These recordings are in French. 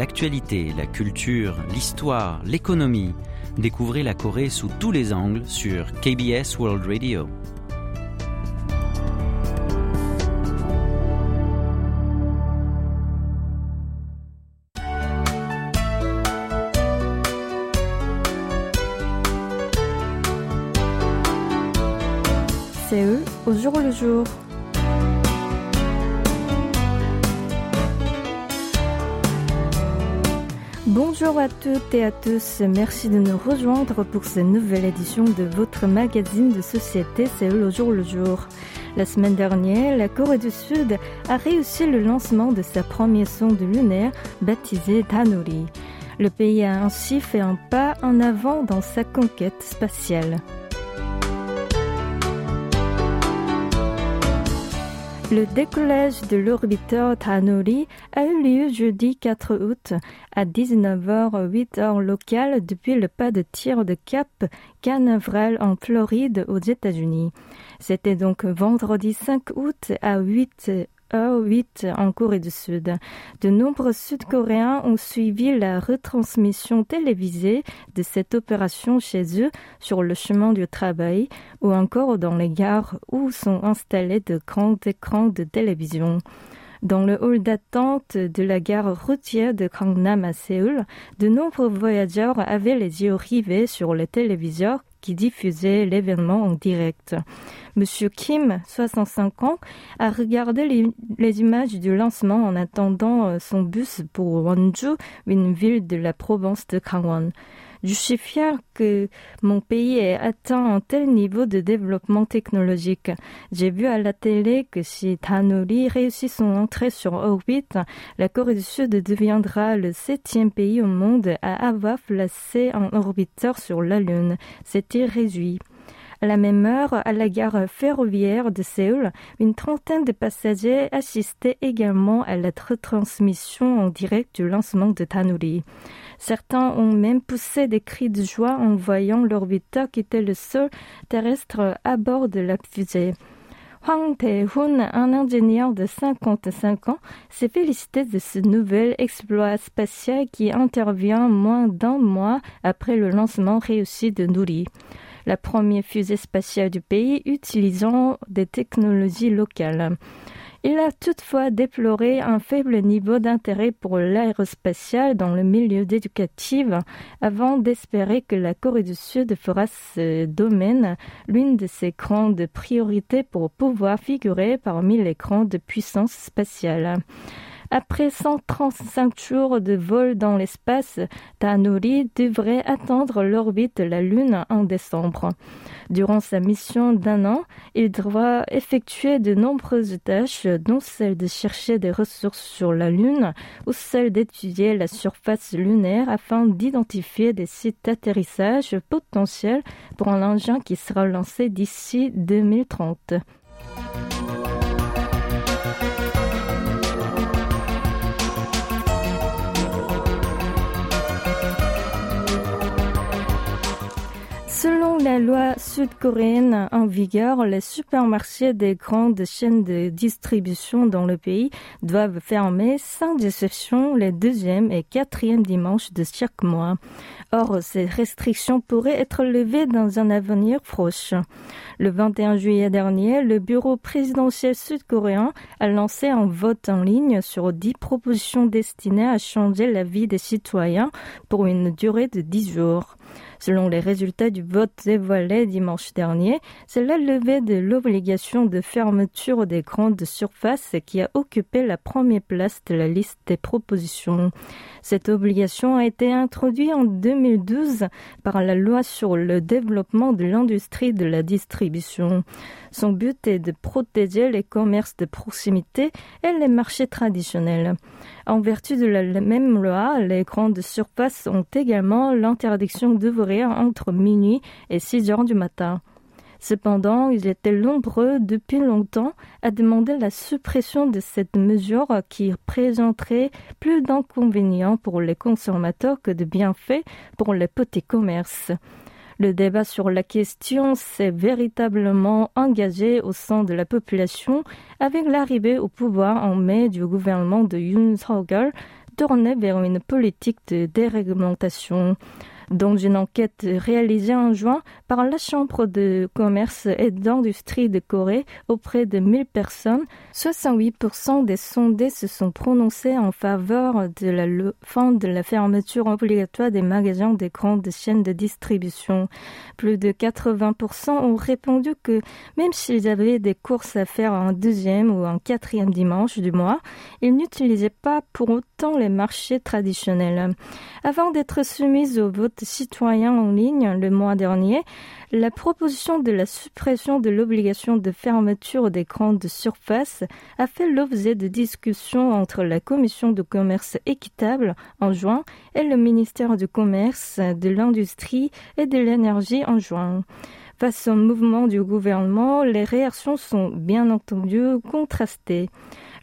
l'actualité, la culture, l'histoire, l'économie. Découvrez la Corée sous tous les angles sur KBS World Radio. C'est eux au jour le jour. Bonjour à toutes et à tous, merci de nous rejoindre pour cette nouvelle édition de votre magazine de société C'est le jour le jour. La semaine dernière, la Corée du Sud a réussi le lancement de sa première sonde lunaire baptisée Danuri. Le pays a ainsi fait un pas en avant dans sa conquête spatiale. Le décollage de l'orbiteur Tanori a eu lieu jeudi 4 août à 19h 8h locale depuis le pas de tir de Cap Canaveral en Floride aux États-Unis. C'était donc vendredi 5 août à 8 8 en Corée du Sud. De nombreux Sud-Coréens ont suivi la retransmission télévisée de cette opération chez eux sur le chemin du travail ou encore dans les gares où sont installés de grands écrans de télévision. Dans le hall d'attente de la gare routière de Gangnam à Séoul, de nombreux voyageurs avaient les yeux rivés sur le téléviseur qui diffusait l'événement en direct. Monsieur Kim, 65 ans, a regardé les, images du lancement en attendant euh, son bus pour Wonju, une ville de la province de Gangwon. Je suis fier que mon pays ait atteint un tel niveau de développement technologique. J'ai vu à la télé que si Tanuri réussit son entrée sur orbite, la Corée du Sud deviendra le septième pays au monde à avoir placé un orbiteur sur la Lune. C'était réjoui. À la même heure, à la gare ferroviaire de Séoul, une trentaine de passagers assistaient également à la retransmission en direct du lancement de Tanuri. Certains ont même poussé des cris de joie en voyant l'orbiteur qui était le seul terrestre à bord de la fusée. Hwang Tae-hoon, un ingénieur de 55 ans, s'est félicité de ce nouvel exploit spatial qui intervient moins d'un mois après le lancement réussi de Nuri la première fusée spatiale du pays utilisant des technologies locales. Il a toutefois déploré un faible niveau d'intérêt pour l'aérospatial dans le milieu éducatif avant d'espérer que la Corée du Sud fera ce domaine l'une de ses grandes priorités pour pouvoir figurer parmi les grandes puissances spatiales. Après 135 jours de vol dans l'espace, Tanuri devrait atteindre l'orbite de la Lune en décembre. Durant sa mission d'un an, il devra effectuer de nombreuses tâches, dont celle de chercher des ressources sur la Lune ou celle d'étudier la surface lunaire afin d'identifier des sites d'atterrissage potentiels pour un engin qui sera lancé d'ici 2030. La loi sud-coréenne en vigueur, les supermarchés des grandes chaînes de distribution dans le pays doivent fermer sans exception les deuxième et quatrième dimanches de chaque mois. Or, ces restrictions pourraient être levées dans un avenir proche. Le 21 juillet dernier, le bureau présidentiel sud-coréen a lancé un vote en ligne sur dix propositions destinées à changer la vie des citoyens pour une durée de dix jours. Selon les résultats du vote dévoilé dimanche dernier, c'est la levée de l'obligation de fermeture des grandes surfaces qui a occupé la première place de la liste des propositions. Cette obligation a été introduite en 2012 par la loi sur le développement de l'industrie de la distribution. Son but est de protéger les commerces de proximité et les marchés traditionnels. En vertu de la même loi, les grandes surfaces ont également l'interdiction entre minuit et 6 heures du matin. Cependant, ils étaient nombreux depuis longtemps à demander la suppression de cette mesure qui présenterait plus d'inconvénients pour les consommateurs que de bienfaits pour les petits commerces. Le débat sur la question s'est véritablement engagé au sein de la population avec l'arrivée au pouvoir en mai du gouvernement de Yoon Suk-yeol tourner vers une politique de déréglementation. Dans une enquête réalisée en juin par la Chambre de commerce et d'industrie de Corée auprès de 1000 personnes, 68% des sondés se sont prononcés en faveur de la fin de la fermeture obligatoire des magasins des grandes chaînes de distribution. Plus de 80% ont répondu que même s'ils avaient des courses à faire un deuxième ou un quatrième dimanche du mois, ils n'utilisaient pas pour autant les marchés traditionnels. Avant d'être soumis au vote citoyens en ligne le mois dernier, la proposition de la suppression de l'obligation de fermeture des grandes surfaces a fait l'objet de discussions entre la Commission de commerce équitable en juin et le ministère du Commerce, de l'Industrie et de l'Énergie en juin. Face au mouvement du gouvernement, les réactions sont bien entendu contrastées.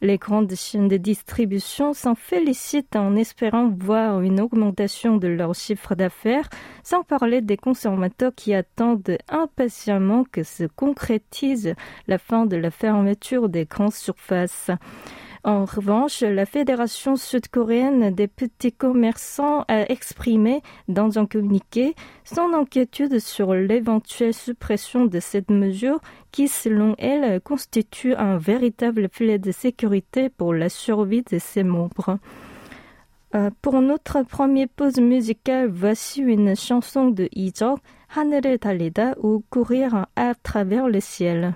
Les grandes chaînes de distribution s'en félicitent en espérant voir une augmentation de leur chiffre d'affaires, sans parler des consommateurs qui attendent impatiemment que se concrétise la fin de la fermeture des grandes surfaces. En revanche, la Fédération sud-coréenne des petits commerçants a exprimé dans un communiqué son inquiétude sur l'éventuelle suppression de cette mesure qui, selon elle, constitue un véritable filet de sécurité pour la survie de ses membres. Euh, pour notre première pause musicale, voici une chanson de Ijok, Hanere Taleda, ou Courir à travers le ciel.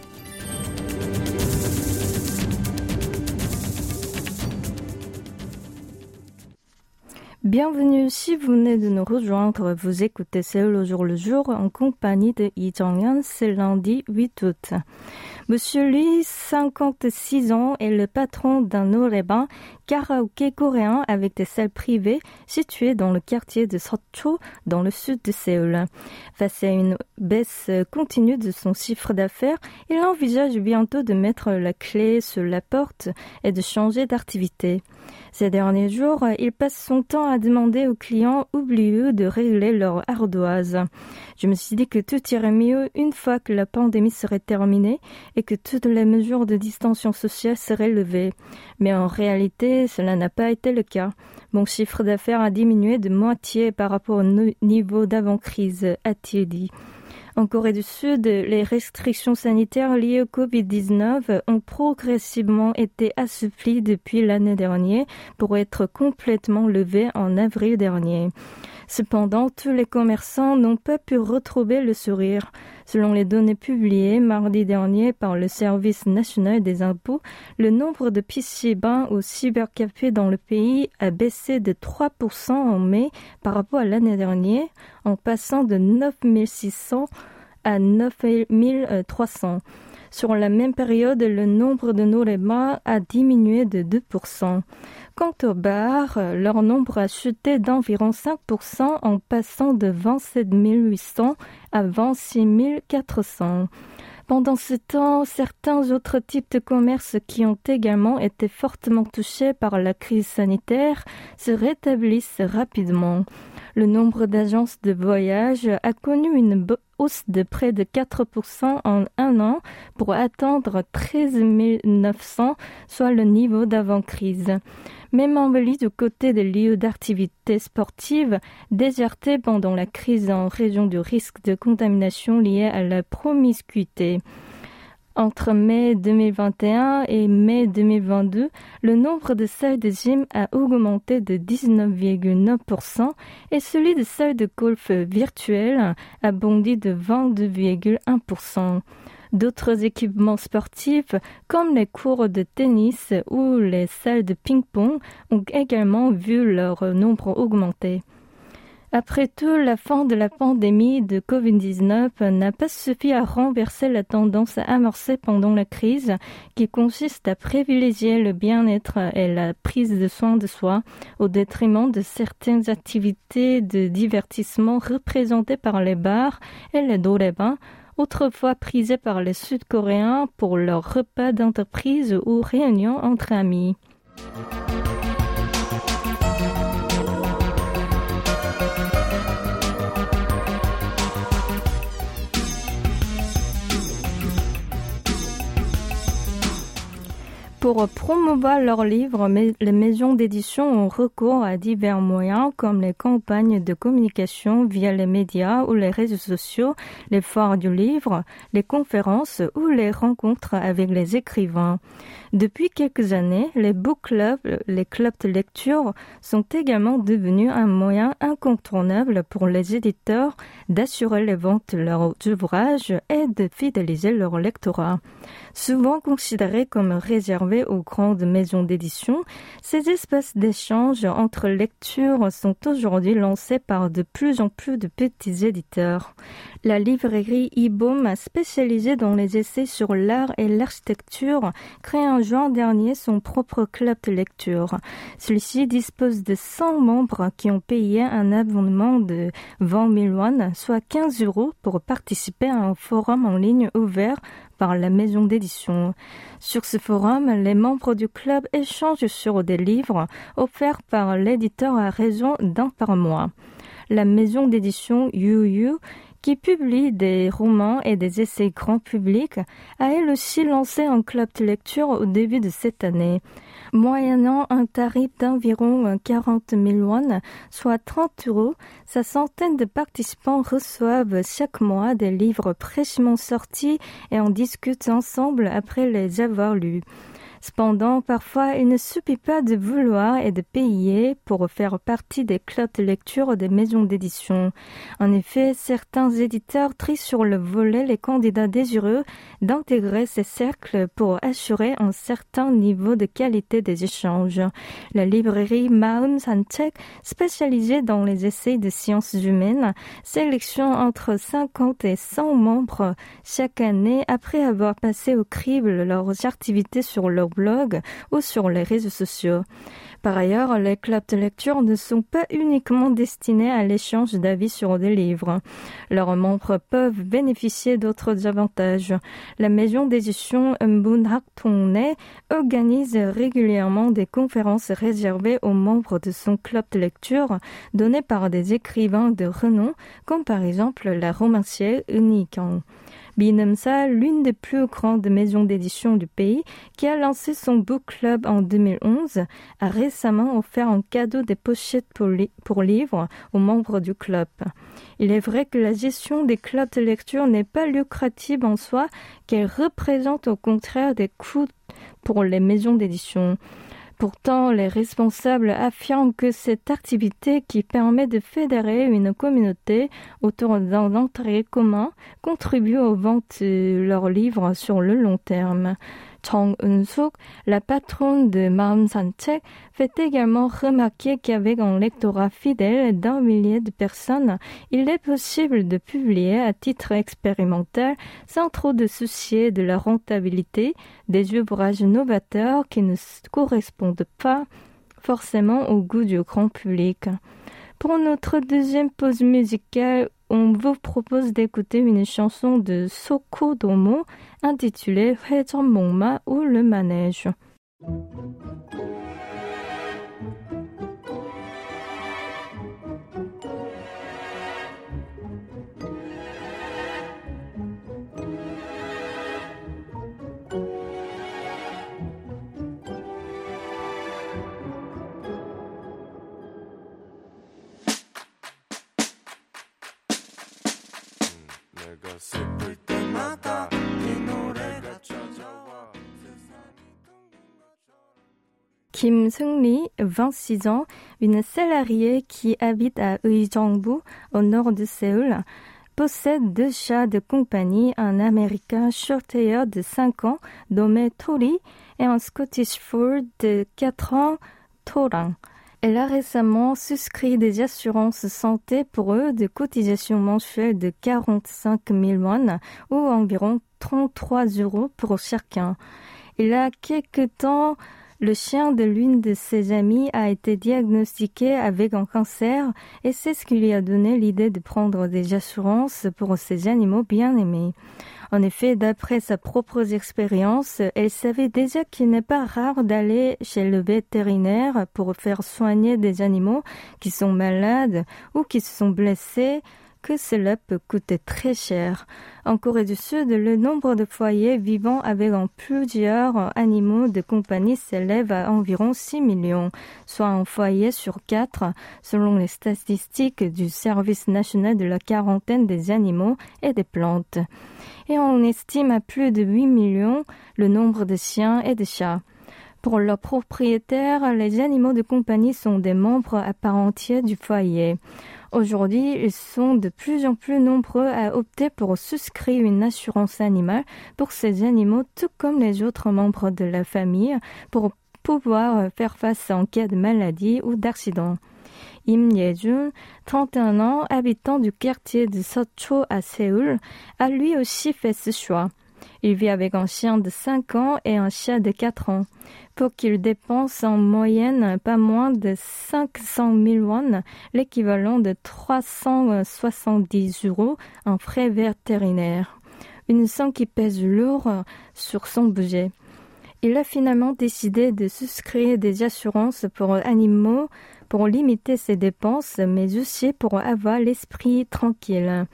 Bienvenue si vous venez de nous rejoindre. Vous écoutez Seul au jour le jour en compagnie de Yi Jong-yeon. C'est lundi 8 août. Monsieur Lee, 56 ans, est le patron d'un noreban karaoké coréen avec des salles privées situées dans le quartier de Seocho, dans le sud de Séoul. Face à une baisse continue de son chiffre d'affaires, il envisage bientôt de mettre la clé sur la porte et de changer d'activité. Ces derniers jours, il passe son temps à demander aux clients oublieux de régler leur ardoise. Je me suis dit que tout irait mieux une fois que la pandémie serait terminée et que toutes les mesures de distanciation sociale seraient levées. Mais en réalité, cela n'a pas été le cas. Mon chiffre d'affaires a diminué de moitié par rapport au niveau d'avant-crise, a-t-il dit. En Corée du Sud, les restrictions sanitaires liées au Covid-19 ont progressivement été assouplies depuis l'année dernière pour être complètement levées en avril dernier. Cependant, tous les commerçants n'ont pas pu retrouver le sourire. Selon les données publiées mardi dernier par le Service national des impôts, le nombre de PC bains au cybercafé dans le pays a baissé de 3% en mai par rapport à l'année dernière, en passant de 9600 à 9300. Sur la même période, le nombre de norémas a diminué de 2%. Quant aux bars, leur nombre a chuté d'environ 5% en passant de 27 800 à 26 400. Pendant ce temps, certains autres types de commerces qui ont également été fortement touchés par la crise sanitaire se rétablissent rapidement. Le nombre d'agences de voyage a connu une hausse de près de 4% en un an pour atteindre 13 900, soit le niveau d'avant-crise. Même embellie du côté des lieux d'activité sportive désertés pendant la crise en raison du risque de contamination lié à la promiscuité. Entre mai 2021 et mai 2022, le nombre de salles de gym a augmenté de 19,9% et celui de salles de golf virtuelles a bondi de 22,1%. D'autres équipements sportifs, comme les cours de tennis ou les salles de ping-pong, ont également vu leur nombre augmenter. Après tout, la fin de la pandémie de Covid-19 n'a pas suffi à renverser la tendance amorcée pendant la crise qui consiste à privilégier le bien-être et la prise de soin de soi au détriment de certaines activités de divertissement représentées par les bars et les dorébans autrefois prisés par les Sud-Coréens pour leurs repas d'entreprise ou réunions entre amis. Pour promouvoir leurs livres, les maisons d'édition ont recours à divers moyens comme les campagnes de communication via les médias ou les réseaux sociaux, les foires du livre, les conférences ou les rencontres avec les écrivains. Depuis quelques années, les book clubs, les clubs de lecture, sont également devenus un moyen incontournable pour les éditeurs d'assurer les ventes de leurs ouvrages et de fidéliser leur lectorat. Souvent considérés comme réservés aux grandes maisons d'édition, ces espaces d'échange entre lectures sont aujourd'hui lancés par de plus en plus de petits éditeurs. La librairie IBOM, spécialisée dans les essais sur l'art et l'architecture, crée en juin dernier son propre club de lecture. Celui-ci dispose de 100 membres qui ont payé un abonnement de 20 000 won, soit 15 euros, pour participer à un forum en ligne ouvert la maison d'édition. Sur ce forum, les membres du club échangent sur des livres offerts par l'éditeur à raison d'un par mois. La maison d'édition Yu qui publie des romans et des essais grand public, a elle aussi lancé un club de lecture au début de cette année. Moyennant un tarif d'environ 40 000 won, soit 30 euros, sa centaine de participants reçoivent chaque mois des livres fraîchement sortis et en discutent ensemble après les avoir lus. Cependant, parfois, il ne suffit pas de vouloir et de payer pour faire partie des clubs de lecture des maisons d'édition. En effet, certains éditeurs trient sur le volet les candidats désireux d'intégrer ces cercles pour assurer un certain niveau de qualité des échanges. La librairie Maum Santek, spécialisée dans les essais de sciences humaines, sélectionne entre 50 et 100 membres chaque année après avoir passé au crible leurs activités sur leur blog ou sur les réseaux sociaux. Par ailleurs, les clubs de lecture ne sont pas uniquement destinés à l'échange d'avis sur des livres. Leurs membres peuvent bénéficier d'autres avantages. La maison d'édition Mbun organise régulièrement des conférences réservées aux membres de son club de lecture données par des écrivains de renom, comme par exemple la romancière Unikang. Binemsa, l'une des plus grandes maisons d'édition du pays, qui a lancé son book club en 2011, a récemment offert en cadeau des pochettes pour, livres aux membres du club. Il est vrai que la gestion des clubs de lecture n'est pas lucrative en soi, qu'elle représente au contraire des coûts pour les maisons d'édition. Pourtant, les responsables affirment que cette activité qui permet de fédérer une communauté autour d'un intérêt commun contribue aux ventes de leurs livres sur le long terme. Chang Eun-suk, la patronne de Maum Sanchek, fait également remarquer qu'avec un lectorat fidèle d'un millier de personnes, il est possible de publier à titre expérimental sans trop de soucier de la rentabilité des ouvrages novateurs qui ne correspondent pas forcément au goût du grand public. Pour notre deuxième pause musicale, on vous propose d'écouter une chanson de Soko Domo intitulée Mongma ou le manège. Kim Seung-ri, 26 ans, une salariée qui habite à Uijeongbu, au nord de Séoul, possède deux chats de compagnie, un américain shorthair de 5 ans nommé Tori et un Scottish Fold de 4 ans, Torang. Elle a récemment souscrit des assurances santé pour eux de cotisations mensuelles de 45 000 won ou environ 33 euros pour chacun. Il a quelque temps, le chien de l'une de ses amies a été diagnostiqué avec un cancer et c'est ce qui lui a donné l'idée de prendre des assurances pour ses animaux bien-aimés. En effet, d'après sa propre expérience, elle savait déjà qu'il n'est pas rare d'aller chez le vétérinaire pour faire soigner des animaux qui sont malades ou qui se sont blessés que cela peut coûter très cher. En Corée du Sud, le nombre de foyers vivant avec plusieurs animaux de compagnie s'élève à environ 6 millions, soit un foyer sur quatre, selon les statistiques du Service national de la quarantaine des animaux et des plantes. Et on estime à plus de 8 millions le nombre de chiens et de chats. Pour leurs propriétaires, les animaux de compagnie sont des membres à part entière du foyer. Aujourd'hui, ils sont de plus en plus nombreux à opter pour souscrire une assurance animale pour ces animaux, tout comme les autres membres de la famille, pour pouvoir faire face en cas de maladie ou d'accident. Im Ye-jun, 31 ans, habitant du quartier de Socho à Séoul, a lui aussi fait ce choix. Il vit avec un chien de 5 ans et un chat de 4 ans. Pour qu'il dépense en moyenne pas moins de 500 000 won, l'équivalent de 370 euros en frais vétérinaires. Une somme qui pèse lourd sur son budget. Il a finalement décidé de souscrire des assurances pour animaux pour limiter ses dépenses, mais aussi pour avoir l'esprit tranquille.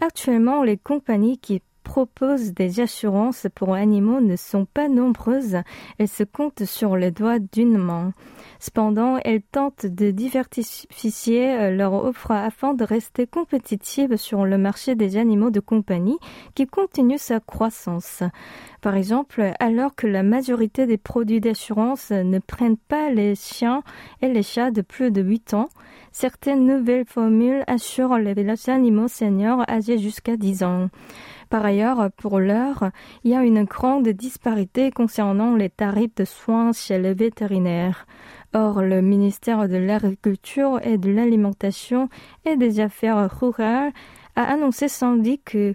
Actuellement, les compagnies qui propose des assurances pour animaux ne sont pas nombreuses, elles se comptent sur les doigts d'une main. Cependant, elles tentent de diversifier euh, leur offre afin de rester compétitives sur le marché des animaux de compagnie qui continue sa croissance. Par exemple, alors que la majorité des produits d'assurance ne prennent pas les chiens et les chats de plus de 8 ans, certaines nouvelles formules assurent les animaux seniors âgés jusqu'à 10 ans. Par ailleurs, pour l'heure, il y a une grande disparité concernant les tarifs de soins chez les vétérinaires. Or, le ministère de l'Agriculture et de l'Alimentation et des Affaires rurales a annoncé samedi que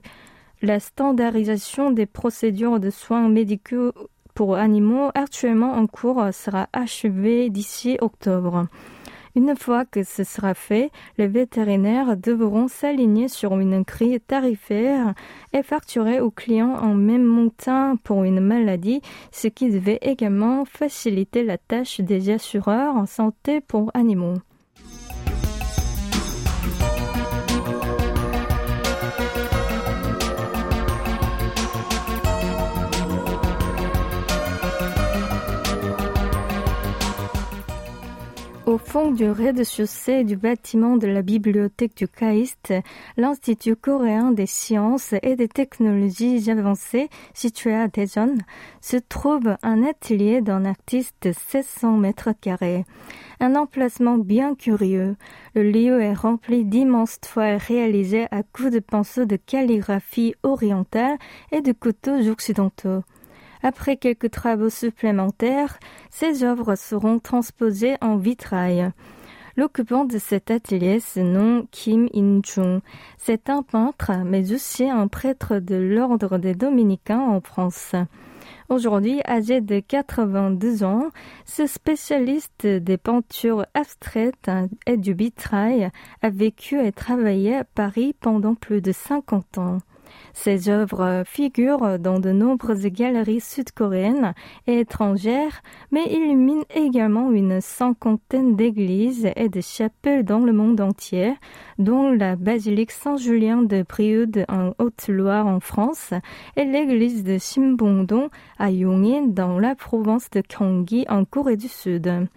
la standardisation des procédures de soins médicaux pour animaux actuellement en cours sera achevée d'ici octobre. Une fois que ce sera fait, les vétérinaires devront s'aligner sur une grille tarifaire et facturer aux clients en même montant pour une maladie, ce qui devait également faciliter la tâche des assureurs en santé pour animaux. Au fond du rez-de-chaussée du bâtiment de la bibliothèque du KAIST, l'Institut coréen des sciences et des technologies avancées situé à Daejeon, se trouve un atelier d'un artiste de 1600 mètres carrés. Un emplacement bien curieux. Le lieu est rempli d'immenses toiles réalisées à coups de pinceaux de calligraphie orientale et de couteaux occidentaux. Après quelques travaux supplémentaires, ces œuvres seront transposées en vitrail. L'occupant de cet atelier se nomme Kim In-chung. C'est un peintre, mais aussi un prêtre de l'ordre des dominicains en France. Aujourd'hui, âgé de 82 ans, ce spécialiste des peintures abstraites et du vitrail a vécu et travaillé à Paris pendant plus de 50 ans. Ses œuvres figurent dans de nombreuses galeries sud-coréennes et étrangères, mais illuminent également une cinquantaine d'églises et de chapelles dans le monde entier, dont la basilique Saint-Julien de Brioude en Haute-Loire en France et l'église de Simbongdong à Yongin dans la province de Gyeonggi en Corée du Sud.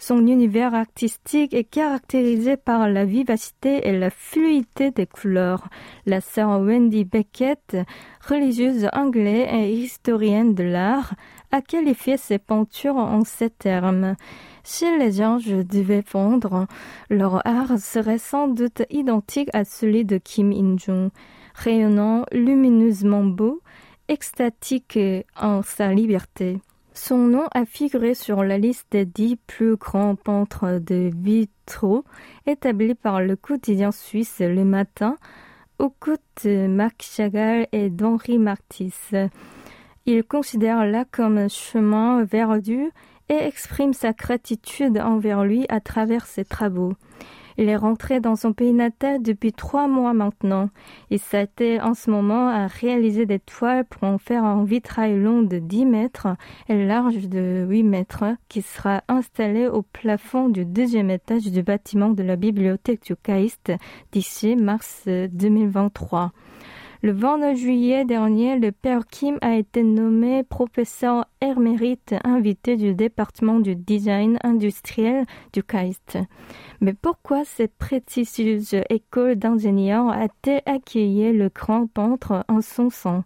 Son univers artistique est caractérisé par la vivacité et la fluidité des couleurs. La sœur Wendy Beckett, religieuse anglaise et historienne de l'art, a qualifié ses peintures en ces termes. Si les anges devaient fondre, leur art serait sans doute identique à celui de Kim In-jung, rayonnant lumineusement beau, extatique en sa liberté. Son nom a figuré sur la liste des dix plus grands peintres de vitraux établis par le quotidien suisse Le Matin, aux côtés de Marc Chagall et d'Henri Martis. Il considère là comme un chemin vers Dieu et exprime sa gratitude envers lui à travers ses travaux. Il est rentré dans son pays natal depuis trois mois maintenant. Il s'attelle en ce moment à réaliser des toiles pour en faire un vitrail long de 10 mètres et large de 8 mètres qui sera installé au plafond du deuxième étage du bâtiment de la bibliothèque du Caïste d'ici mars 2023. Le 29 juillet dernier, le père Kim a été nommé professeur émérite invité du département du design industriel du KAIST. Mais pourquoi cette prestigieuse école d'ingénieurs a-t-elle accueilli le grand peintre en son sein?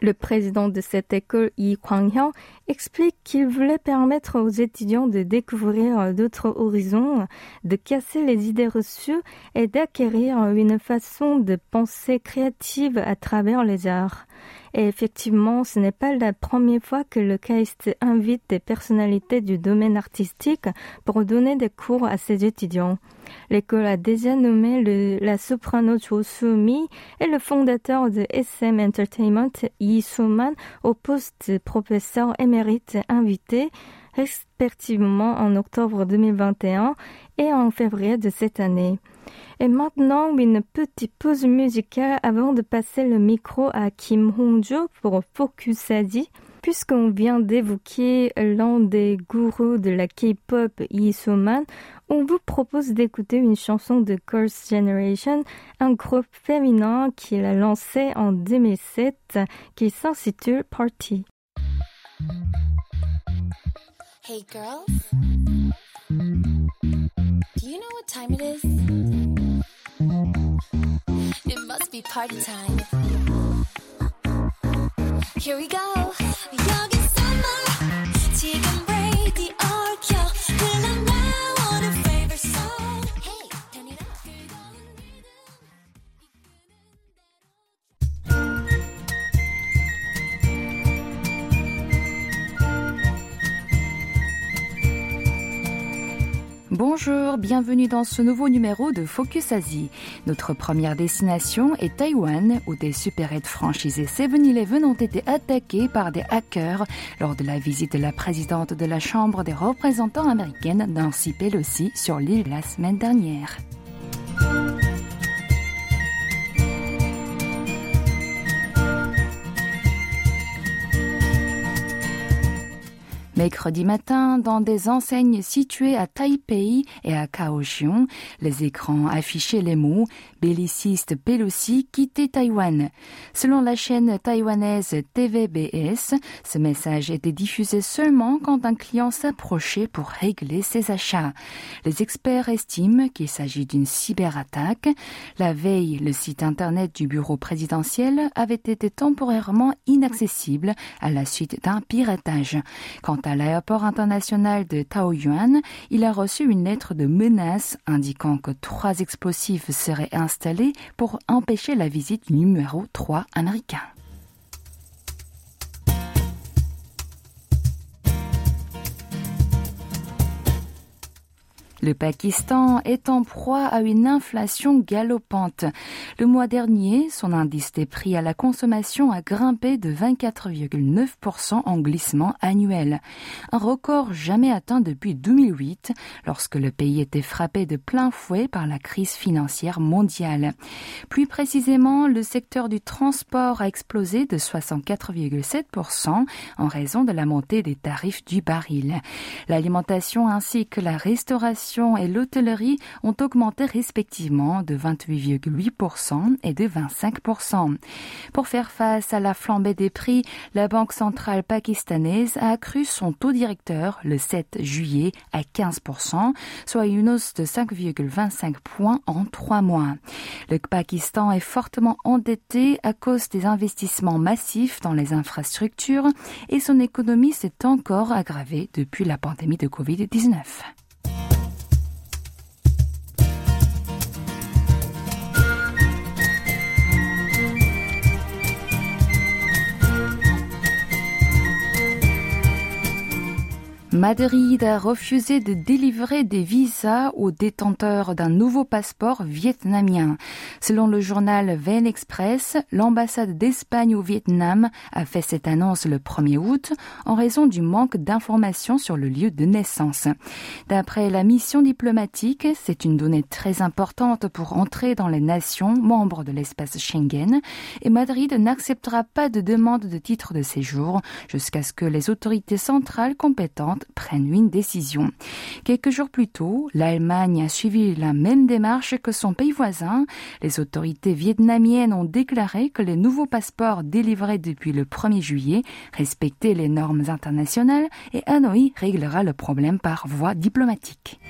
Le président de cette école, Yi Kwang-hyun, explique qu'il voulait permettre aux étudiants de découvrir d'autres horizons, de casser les idées reçues et d'acquérir une façon de penser créative à travers les arts. Et effectivement, ce n'est pas la première fois que le KAIST invite des personnalités du domaine artistique pour donner des cours à ses étudiants. L'école a déjà nommé la soprano Cho Soo-mi et le fondateur de SM Entertainment, Yi Soo-man, au poste de professeur émérite invité, respectivement en octobre 2021 et en février de cette année. Et maintenant, une petite pause musicale avant de passer le micro à Kim Hong-jo pour Focus Asie. Puisqu'on vient d'évoquer l'un des gourous de la K-pop, Yi man on vous propose d'écouter une chanson de Curse Generation, un groupe féminin qu'il a lancé en 2007 qui s'intitule Party. Hey girls, do you know what time it is? It must be party time. Here we go. Bienvenue dans ce nouveau numéro de Focus Asie. Notre première destination est Taïwan, où des supérettes franchisées 7-Eleven ont été attaquées par des hackers lors de la visite de la présidente de la Chambre des représentants américaine, Nancy Pelosi, sur l'île la semaine dernière. Mercredi matin, dans des enseignes situées à Taipei et à Kaohsiung, les écrans affichaient les mots belliciste Pelosi quitter Taïwan. Selon la chaîne taïwanaise TVBS, ce message était diffusé seulement quand un client s'approchait pour régler ses achats. Les experts estiment qu'il s'agit d'une cyberattaque. La veille, le site internet du bureau présidentiel avait été temporairement inaccessible à la suite d'un piratage. Quant l'aéroport international de Taoyuan, il a reçu une lettre de menace indiquant que trois explosifs seraient installés pour empêcher la visite numéro 3 américain. Le Pakistan est en proie à une inflation galopante. Le mois dernier, son indice des prix à la consommation a grimpé de 24,9% en glissement annuel. Un record jamais atteint depuis 2008, lorsque le pays était frappé de plein fouet par la crise financière mondiale. Plus précisément, le secteur du transport a explosé de 64,7% en raison de la montée des tarifs du baril. L'alimentation ainsi que la restauration et l'hôtellerie ont augmenté respectivement de 28,8% et de 25%. Pour faire face à la flambée des prix, la Banque centrale pakistanaise a accru son taux directeur le 7 juillet à 15%, soit une hausse de 5,25 points en trois mois. Le Pakistan est fortement endetté à cause des investissements massifs dans les infrastructures et son économie s'est encore aggravée depuis la pandémie de Covid-19. Madrid a refusé de délivrer des visas aux détenteurs d'un nouveau passeport vietnamien. Selon le journal VN Express, l'ambassade d'Espagne au Vietnam a fait cette annonce le 1er août en raison du manque d'informations sur le lieu de naissance. D'après la mission diplomatique, c'est une donnée très importante pour entrer dans les nations membres de l'espace Schengen et Madrid n'acceptera pas de demande de titre de séjour jusqu'à ce que les autorités centrales compétentes prennent une décision. Quelques jours plus tôt, l'Allemagne a suivi la même démarche que son pays voisin. Les autorités vietnamiennes ont déclaré que les nouveaux passeports délivrés depuis le 1er juillet respectaient les normes internationales et Hanoi réglera le problème par voie diplomatique.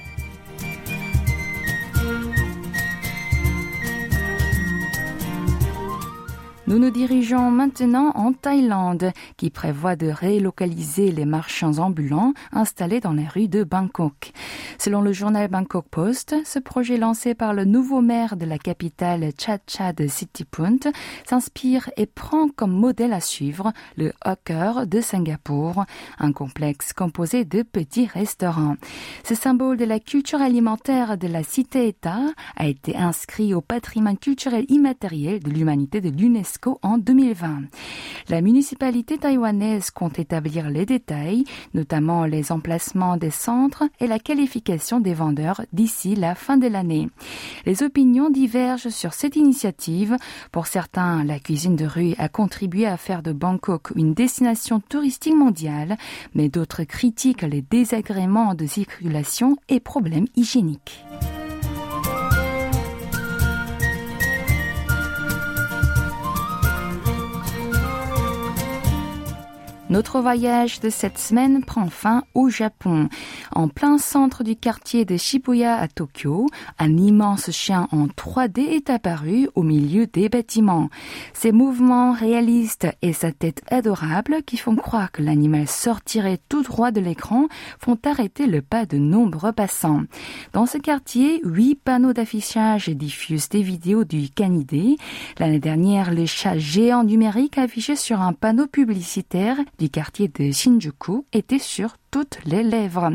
Nous nous dirigeons maintenant en Thaïlande, qui prévoit de relocaliser les marchands ambulants installés dans les rues de Bangkok. Selon le journal Bangkok Post, ce projet lancé par le nouveau maire de la capitale Chat de Citypunt s'inspire et prend comme modèle à suivre le Hawker de Singapour, un complexe composé de petits restaurants. Ce symbole de la culture alimentaire de la cité-État a été inscrit au patrimoine culturel immatériel de l'humanité de l'UNESCO en 2020. La municipalité taïwanaise compte établir les détails, notamment les emplacements des centres et la qualification des vendeurs d'ici la fin de l'année. Les opinions divergent sur cette initiative. Pour certains, la cuisine de rue a contribué à faire de Bangkok une destination touristique mondiale, mais d'autres critiquent les désagréments de circulation et problèmes hygiéniques. Notre voyage de cette semaine prend fin au Japon. En plein centre du quartier de Shibuya à Tokyo, un immense chien en 3D est apparu au milieu des bâtiments. Ses mouvements réalistes et sa tête adorable qui font croire que l'animal sortirait tout droit de l'écran font arrêter le pas de nombreux passants. Dans ce quartier, huit panneaux d'affichage diffusent des vidéos du canidé. L'année dernière, le chat géant numérique affiché sur un panneau publicitaire du quartier de Shinjuku était sur toutes les lèvres.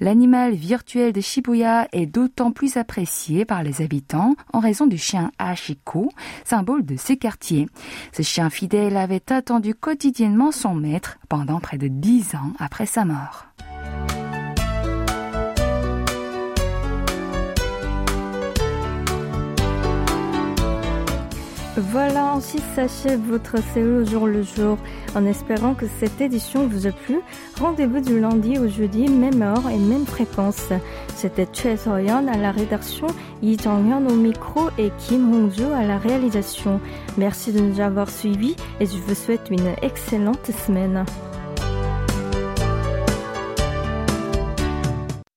L'animal virtuel de Shibuya est d'autant plus apprécié par les habitants en raison du chien Hachiko, symbole de ce quartier. Ce chien fidèle avait attendu quotidiennement son maître pendant près de dix ans après sa mort. Voilà, ainsi s'achève votre série au jour le jour. En espérant que cette édition vous a plu, rendez-vous du lundi au jeudi, même heure et même fréquence. C'était Choi Soyeon à la rédaction, Yi Jong-hyun au micro et Kim Hong-jo à la réalisation. Merci de nous avoir suivis et je vous souhaite une excellente semaine.